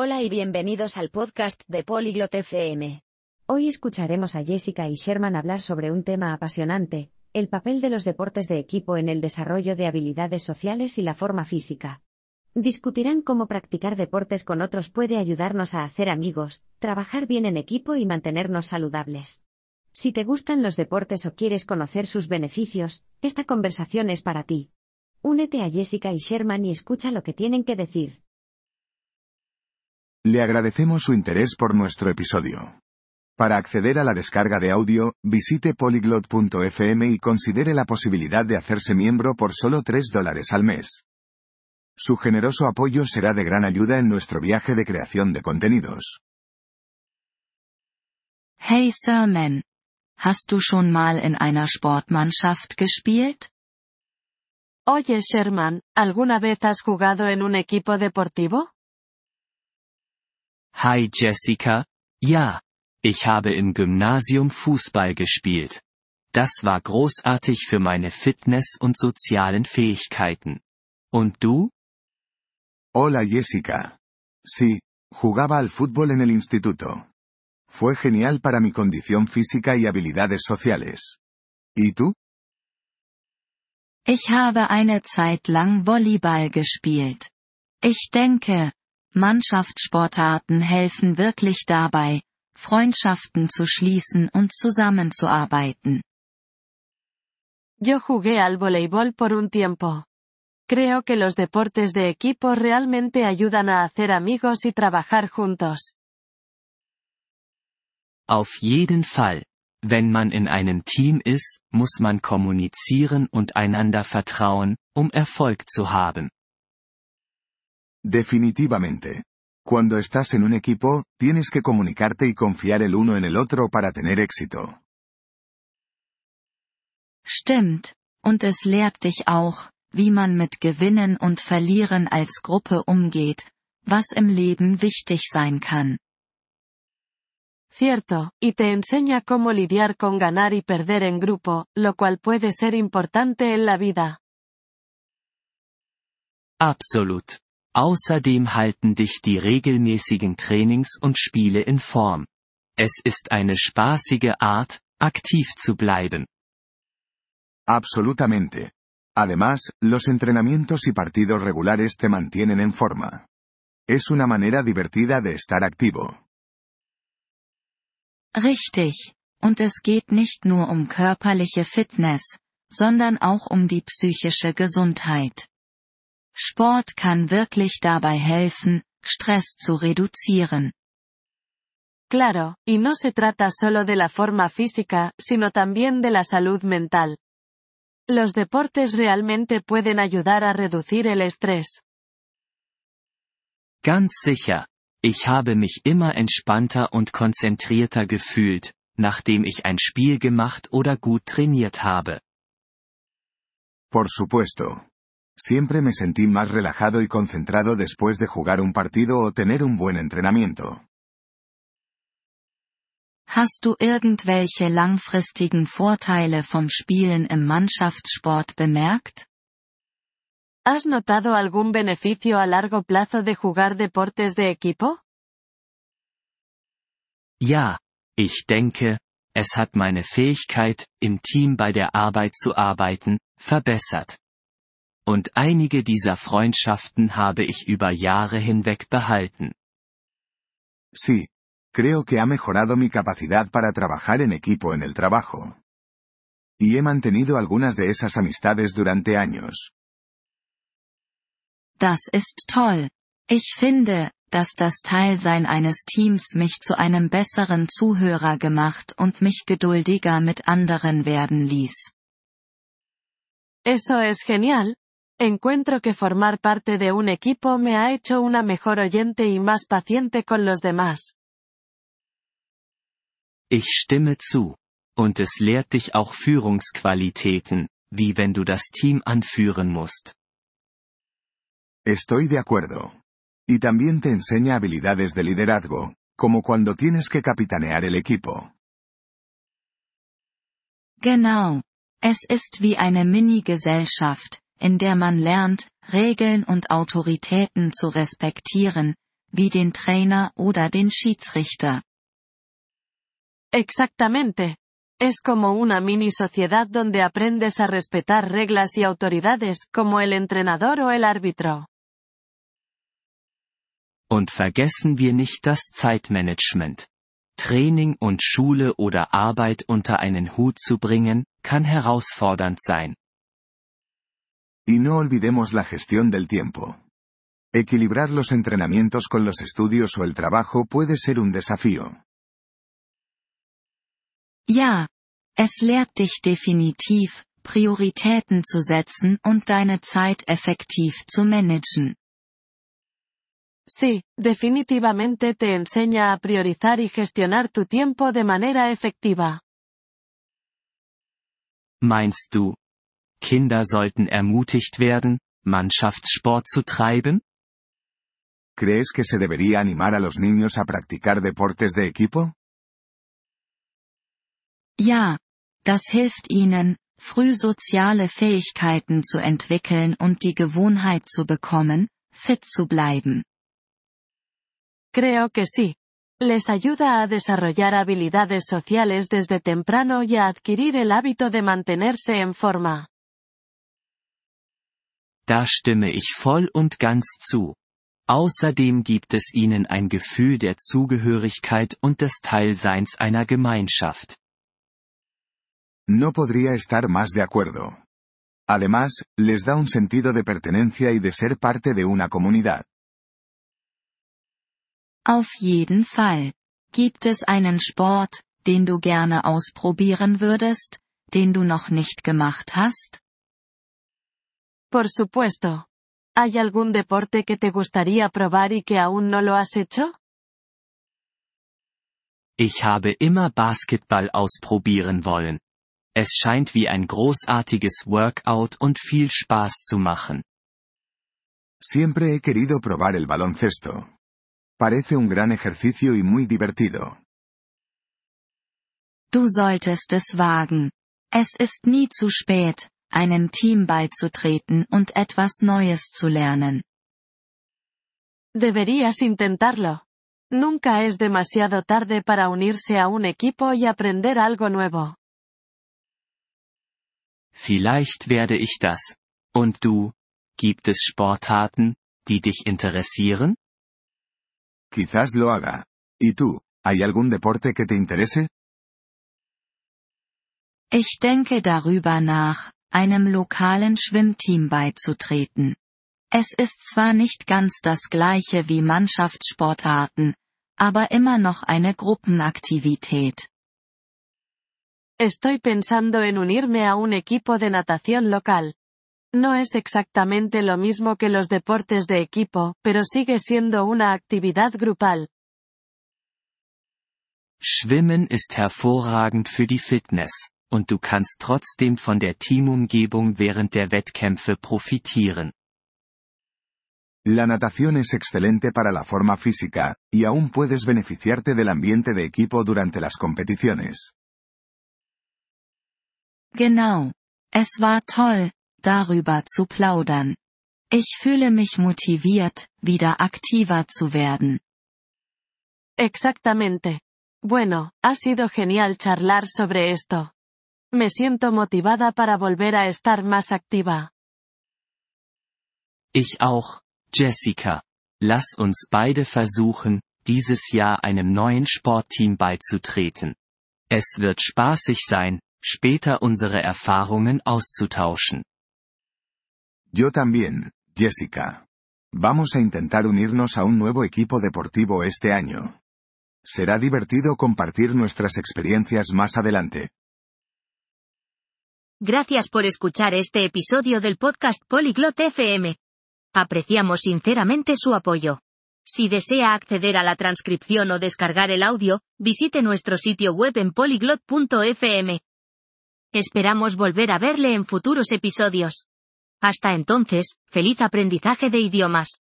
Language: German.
Hola y bienvenidos al podcast de Polyglot FM. Hoy escucharemos a Jessica y Sherman hablar sobre un tema apasionante, el papel de los deportes de equipo en el desarrollo de habilidades sociales y la forma física. Discutirán cómo practicar deportes con otros puede ayudarnos a hacer amigos, trabajar bien en equipo y mantenernos saludables. Si te gustan los deportes o quieres conocer sus beneficios, esta conversación es para ti. Únete a Jessica y Sherman y escucha lo que tienen que decir. Le agradecemos su interés por nuestro episodio. Para acceder a la descarga de audio, visite polyglot.fm y considere la posibilidad de hacerse miembro por solo 3 dólares al mes. Su generoso apoyo será de gran ayuda en nuestro viaje de creación de contenidos. Hey Sirman. Hast du schon mal in einer Sportmannschaft gespielt? Oye Sherman, ¿alguna vez has jugado en un equipo deportivo? Hi Jessica, ja. Ich habe im Gymnasium Fußball gespielt. Das war großartig für meine Fitness und sozialen Fähigkeiten. Und du? Hola Jessica. Sí, jugaba al fútbol en el instituto. Fue genial para mi condición física y habilidades sociales. ¿Y tú? Ich habe eine Zeit lang Volleyball gespielt. Ich denke, Mannschaftssportarten helfen wirklich dabei, Freundschaften zu schließen und zusammenzuarbeiten. Yo jugué al voleibol por un tiempo. Creo que los deportes de equipo realmente ayudan a hacer amigos y trabajar juntos. Auf jeden Fall. Wenn man in einem Team ist, muss man kommunizieren und einander vertrauen, um Erfolg zu haben. Definitivamente. Cuando estás en un equipo, tienes que comunicarte y confiar el uno en el otro para tener éxito. Stimmt, und es lehrt dich auch, wie man mit Gewinnen und Verlieren als Gruppe umgeht, was im Leben wichtig sein kann. Cierto, y te enseña cómo lidiar con ganar y perder en grupo, lo cual puede ser importante en la vida. Absolut. Außerdem halten dich die regelmäßigen Trainings und Spiele in Form. Es ist eine spaßige Art, aktiv zu bleiben. Absolutamente. Además, los entrenamientos y partidos regulares te mantienen en forma. Es una manera divertida de estar activo. Richtig. Und es geht nicht nur um körperliche Fitness, sondern auch um die psychische Gesundheit. Sport kann wirklich dabei helfen, Stress zu reduzieren. Claro, y no se trata solo de la forma física, sino también de la salud mental. Los deportes realmente pueden ayudar a reducir el estrés. Ganz sicher. Ich habe mich immer entspannter und konzentrierter gefühlt, nachdem ich ein Spiel gemacht oder gut trainiert habe. Por supuesto. Siempre me sentí más relajado y concentrado después de jugar un partido o tener un buen entrenamiento. Hast du irgendwelche langfristigen Vorteile vom Spielen im Mannschaftssport bemerkt? ¿Has notado algún beneficio a largo plazo de jugar deportes de equipo? Ja, ich denke, es hat meine Fähigkeit, im Team bei der Arbeit zu arbeiten, verbessert. Und einige dieser Freundschaften habe ich über Jahre hinweg behalten. Sí. Creo que ha mejorado mi capacidad para trabajar en equipo en el trabajo. Y he mantenido algunas de esas amistades durante años. Das ist toll. Ich finde, dass das Teilsein eines Teams mich zu einem besseren Zuhörer gemacht und mich geduldiger mit anderen werden ließ. Eso es genial. Encuentro que formar parte de un equipo me ha hecho una mejor oyente y más paciente con los demás. Ich stimme zu. Und es lehrt dich auch Führungsqualitäten, wie wenn du das Team anführen musst. Estoy de acuerdo. Y también te enseña habilidades de liderazgo, como cuando tienes que capitanear el equipo. Genau. Es ist wie eine Mini-Gesellschaft, in der man lernt, Regeln und Autoritäten zu respektieren, wie den Trainer oder den Schiedsrichter. Exactamente. Es como una mini sociedad donde aprendes a respetar reglas y autoridades, como el entrenador o el árbitro. Und vergessen wir nicht das Zeitmanagement. Training und Schule oder Arbeit unter einen Hut zu bringen, kann herausfordernd sein. Y no olvidemos la gestión del tiempo. Equilibrar los entrenamientos con los estudios o el trabajo puede ser un desafío. Ja, es lehrt dich definitiv, Prioritäten zu setzen und deine Zeit effektiv zu managen. Sí, definitivamente te enseña a priorizar y gestionar tu tiempo de manera efectiva. Meinst du, Kinder sollten ermutigt werden, Mannschaftssport zu treiben? ¿Crees que se debería animar a los niños a practicar deportes de equipo? Ja, das hilft ihnen, früh soziale Fähigkeiten zu entwickeln und die Gewohnheit zu bekommen, fit zu bleiben. Creo que sí. Les ayuda a desarrollar habilidades sociales desde temprano y a adquirir el hábito de mantenerse en forma. Da stimme ich voll und ganz zu. Außerdem gibt es ihnen ein Gefühl der Zugehörigkeit und des Teilseins einer Gemeinschaft. No podría estar más de acuerdo. Además, les da un sentido de pertenencia y de ser parte de una comunidad. Auf jeden Fall. Gibt es einen Sport, den du gerne ausprobieren würdest, den du noch nicht gemacht hast? Por supuesto. ¿Hay algún deporte que te gustaría probar y que aún no lo has hecho? Ich habe immer Basketball ausprobieren wollen. Es scheint wie ein großartiges Workout und viel Spaß zu machen. Siempre he querido probar el baloncesto. Parece un gran ejercicio y muy divertido. Du solltest es wagen. Es ist nie zu spät, einem Team beizutreten und etwas Neues zu lernen. Deberías intentarlo. Nunca es demasiado tarde para unirse a un equipo y aprender algo nuevo. Vielleicht werde ich das. Und du? Gibt es Sportarten, die dich interessieren? Quizás lo haga. ¿Y tú? ¿Hay algún deporte que te interese? Ich denke darüber nach, einem lokalen Schwimmteam beizutreten. Es ist zwar nicht ganz das gleiche wie Mannschaftssportarten, aber immer noch eine Gruppenaktivität. Estoy pensando en unirme a un equipo de natación local. No es exactamente lo mismo que los deportes de equipo, pero sigue siendo una actividad grupal. Schwimmen ist hervorragend für die Fitness, und du kannst trotzdem von der Teamumgebung während der Wettkämpfe profitieren. La natación es excelente para la forma física, y aún puedes beneficiarte del ambiente de equipo durante las competiciones. Genau. Es war toll, darüber zu plaudern. Ich fühle mich motiviert, wieder aktiver zu werden. Exactamente. Bueno, ha sido genial charlar sobre esto. Me siento motivada para volver a estar más activa. Ich auch, Jessica. Lass uns beide versuchen, dieses Jahr einem neuen Sportteam beizutreten. Es wird spaßig sein, später unsere Erfahrungen auszutauschen. Yo también, Jessica. Vamos a intentar unirnos a un nuevo equipo deportivo este año. Será divertido compartir nuestras experiencias más adelante. Gracias por escuchar este episodio del podcast Polyglot FM. Apreciamos sinceramente su apoyo. Si desea acceder a la transcripción o descargar el audio, visite nuestro sitio web en polyglot.fm. Esperamos volver a verle en futuros episodios. Hasta entonces, feliz aprendizaje de idiomas.